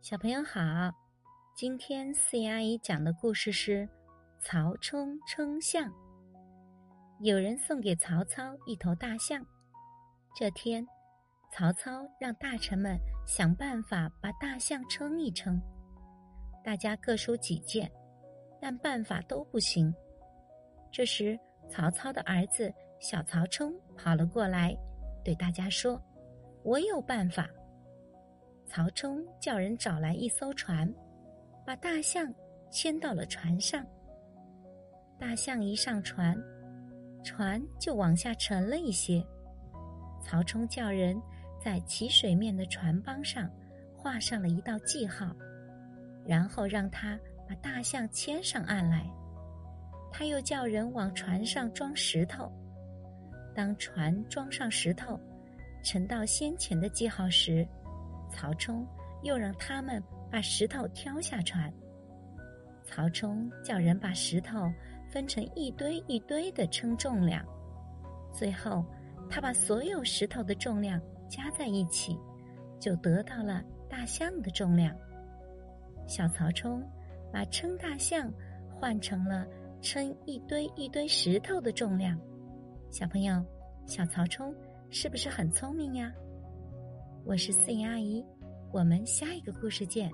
小朋友好，今天四姨阿姨讲的故事是曹冲称象。有人送给曹操一头大象，这天，曹操让大臣们想办法把大象称一称。大家各抒己见，但办法都不行。这时，曹操的儿子小曹冲跑了过来，对大家说：“我有办法。”曹冲叫人找来一艘船，把大象牵到了船上。大象一上船，船就往下沉了一些。曹冲叫人在起水面的船帮上画上了一道记号，然后让他把大象牵上岸来。他又叫人往船上装石头。当船装上石头，沉到先前的记号时。曹冲又让他们把石头挑下船。曹冲叫人把石头分成一堆一堆的称重量，最后他把所有石头的重量加在一起，就得到了大象的重量。小曹冲把称大象换成了称一堆一堆石头的重量。小朋友，小曹冲是不是很聪明呀？我是四姨阿姨，我们下一个故事见。